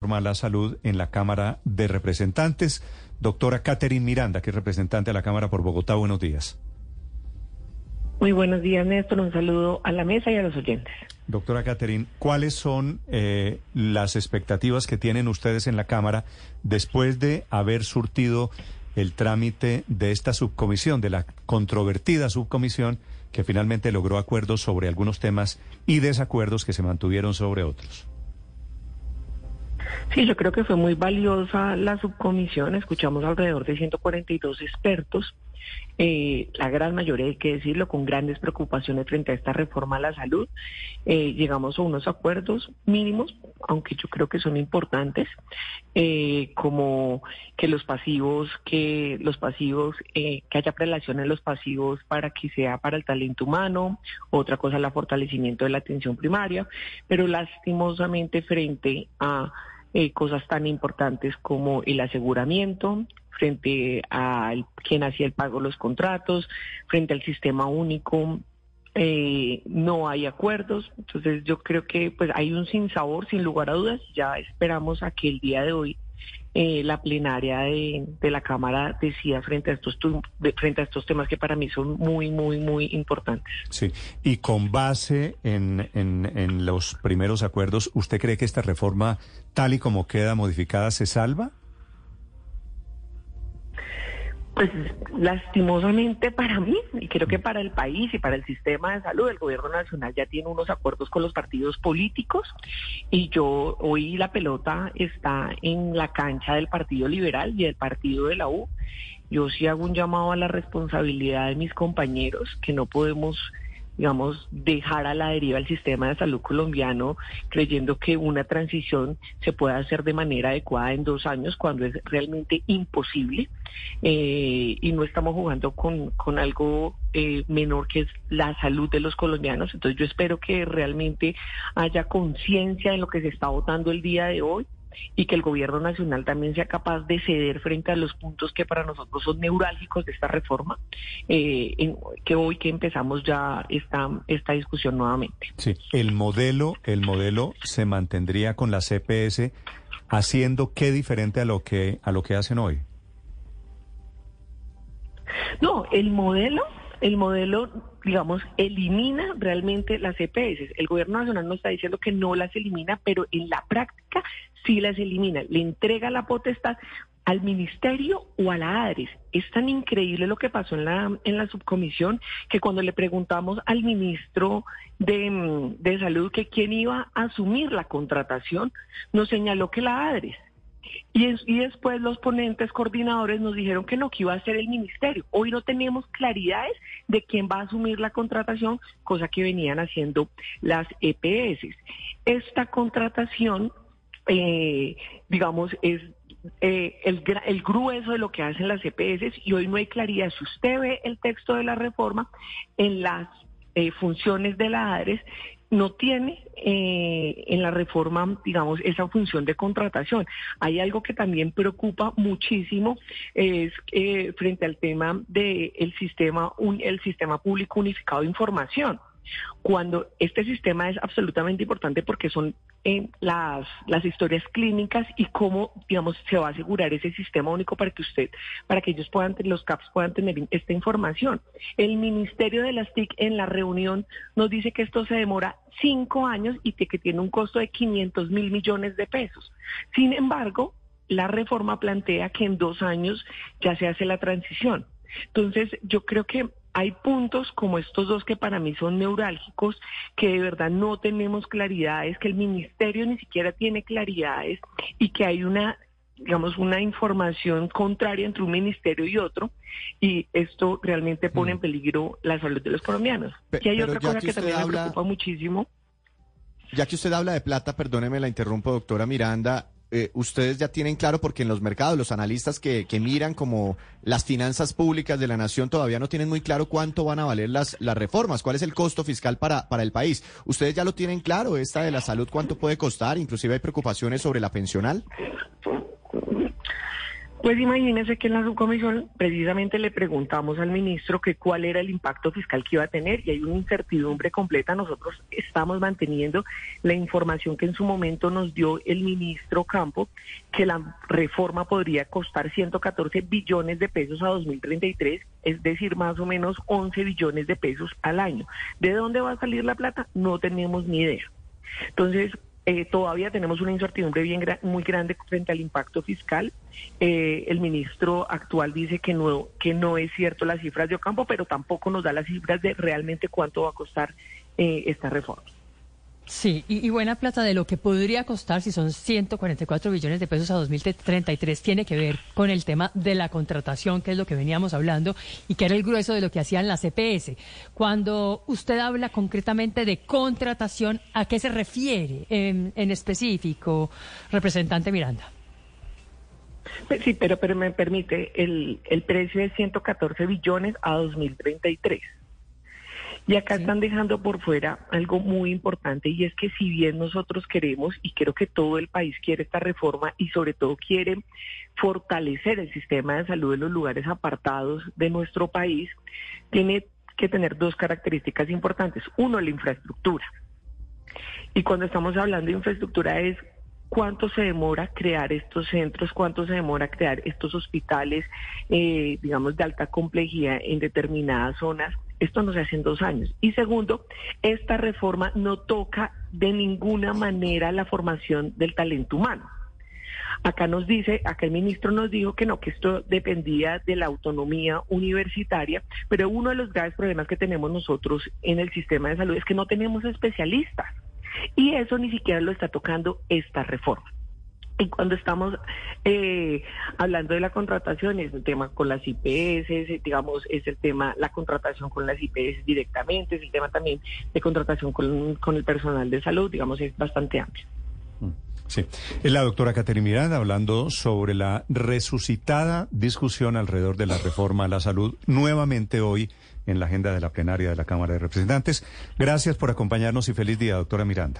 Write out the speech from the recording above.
la salud en la Cámara de Representantes. Doctora Catherine Miranda, que es representante de la Cámara por Bogotá, buenos días. Muy buenos días, Néstor. Un saludo a la mesa y a los oyentes. Doctora Catherine, ¿cuáles son eh, las expectativas que tienen ustedes en la Cámara después de haber surtido el trámite de esta subcomisión, de la controvertida subcomisión que finalmente logró acuerdos sobre algunos temas y desacuerdos que se mantuvieron sobre otros? Sí, yo creo que fue muy valiosa la subcomisión. Escuchamos alrededor de 142 expertos, eh, la gran mayoría, hay que decirlo, con grandes preocupaciones frente a esta reforma a la salud. Eh, llegamos a unos acuerdos mínimos, aunque yo creo que son importantes, eh, como que los pasivos, que los pasivos, que haya prelación en los pasivos para que sea para el talento humano. Otra cosa, el fortalecimiento de la atención primaria, pero lastimosamente frente a eh, cosas tan importantes como el aseguramiento frente a quien hacía el pago de los contratos, frente al sistema único. Eh, no hay acuerdos, entonces yo creo que pues hay un sinsabor sin lugar a dudas. Ya esperamos a que el día de hoy eh, la plenaria de, la Cámara decía frente a estos frente a estos temas que para mí son muy, muy, muy importantes. Sí, y con base en, en, en los primeros acuerdos, ¿usted cree que esta reforma, tal y como queda modificada, se salva? Pues lastimosamente para mí, y creo que para el país y para el sistema de salud, el gobierno nacional ya tiene unos acuerdos con los partidos políticos y yo hoy la pelota está en la cancha del Partido Liberal y del Partido de la U. Yo sí hago un llamado a la responsabilidad de mis compañeros que no podemos digamos, dejar a la deriva el sistema de salud colombiano creyendo que una transición se puede hacer de manera adecuada en dos años cuando es realmente imposible eh, y no estamos jugando con, con algo eh, menor que es la salud de los colombianos. Entonces yo espero que realmente haya conciencia en lo que se está votando el día de hoy y que el gobierno nacional también sea capaz de ceder frente a los puntos que para nosotros son neurálgicos de esta reforma, eh, en, que hoy que empezamos ya esta, esta discusión nuevamente. Sí, el modelo, el modelo se mantendría con la CPS haciendo qué diferente a lo que a lo que hacen hoy. No, el modelo el modelo, digamos, elimina realmente las EPS. El gobierno nacional no está diciendo que no las elimina, pero en la práctica sí las elimina. Le entrega la potestad al ministerio o a la ADRES. Es tan increíble lo que pasó en la, en la subcomisión que cuando le preguntamos al ministro de, de Salud que quién iba a asumir la contratación, nos señaló que la ADRES. Y, después los ponentes coordinadores nos dijeron que no, que iba a ser el ministerio. Hoy no tenemos claridades de quién va a asumir la contratación, cosa que venían haciendo las EPS. Esta contratación, eh, digamos, es eh, el, el, grueso de lo que hacen las EPS y hoy no hay claridad. Si usted ve el texto de la reforma, en las eh, funciones de la ADRES no tiene eh, en la reforma, digamos, esa función de contratación. Hay algo que también preocupa muchísimo, es eh, frente al tema del sistema, el sistema público unificado de información cuando este sistema es absolutamente importante porque son eh, las, las historias clínicas y cómo, digamos, se va a asegurar ese sistema único para que usted, para que ellos puedan, los CAPS puedan tener esta información. El Ministerio de las TIC en la reunión nos dice que esto se demora cinco años y que tiene un costo de 500 mil millones de pesos. Sin embargo, la reforma plantea que en dos años ya se hace la transición. Entonces, yo creo que hay puntos como estos dos que para mí son neurálgicos, que de verdad no tenemos claridades, que el ministerio ni siquiera tiene claridades y que hay una digamos, una información contraria entre un ministerio y otro, y esto realmente pone en mm. peligro la salud de los colombianos. y hay otra cosa que, también me preocupa muchísimo. Ya que usted habla de plata, perdóneme la interrumpo, doctora Miranda, eh, ustedes ya tienen claro, porque en los mercados los analistas que, que, miran como las finanzas públicas de la nación todavía no tienen muy claro cuánto van a valer las, las reformas, cuál es el costo fiscal para, para el país. ¿Ustedes ya lo tienen claro, esta de la salud, cuánto puede costar? Inclusive hay preocupaciones sobre la pensional. Pues imagínense que en la subcomisión precisamente le preguntamos al ministro que cuál era el impacto fiscal que iba a tener y hay una incertidumbre completa. Nosotros estamos manteniendo la información que en su momento nos dio el ministro Campo, que la reforma podría costar 114 billones de pesos a 2033, es decir, más o menos 11 billones de pesos al año. ¿De dónde va a salir la plata? No tenemos ni idea. Entonces, eh, todavía tenemos una incertidumbre bien muy grande frente al impacto fiscal. Eh, el ministro actual dice que no, que no es cierto las cifras de Ocampo, pero tampoco nos da las cifras de realmente cuánto va a costar eh, esta reforma. Sí, y, buena plata de lo que podría costar si son 144 billones de pesos a 2033 tiene que ver con el tema de la contratación, que es lo que veníamos hablando y que era el grueso de lo que hacían las CPS. E Cuando usted habla concretamente de contratación, ¿a qué se refiere en, en específico, representante Miranda? Pues sí, pero, pero me permite, el, el precio es 114 billones a 2033. Y acá están dejando por fuera algo muy importante y es que si bien nosotros queremos y creo que todo el país quiere esta reforma y sobre todo quiere fortalecer el sistema de salud en los lugares apartados de nuestro país, tiene que tener dos características importantes. Uno, la infraestructura. Y cuando estamos hablando de infraestructura es cuánto se demora crear estos centros, cuánto se demora crear estos hospitales, eh, digamos, de alta complejidad en determinadas zonas esto no se hace en dos años. Y segundo, esta reforma no toca de ninguna manera la formación del talento humano. Acá nos dice, acá el ministro nos dijo que no, que esto dependía de la autonomía universitaria, pero uno de los graves problemas que tenemos nosotros en el sistema de salud es que no tenemos especialistas. Y eso ni siquiera lo está tocando esta reforma. Y cuando estamos eh, hablando de la contratación, es el tema con las IPS, digamos, es el tema, la contratación con las IPS directamente, es el tema también de contratación con, con el personal de salud, digamos, es bastante amplio. Mm, sí, la doctora Caterina Miranda hablando sobre la resucitada discusión alrededor de la reforma a la salud, nuevamente hoy en la agenda de la plenaria de la Cámara de Representantes. Gracias por acompañarnos y feliz día, doctora Miranda.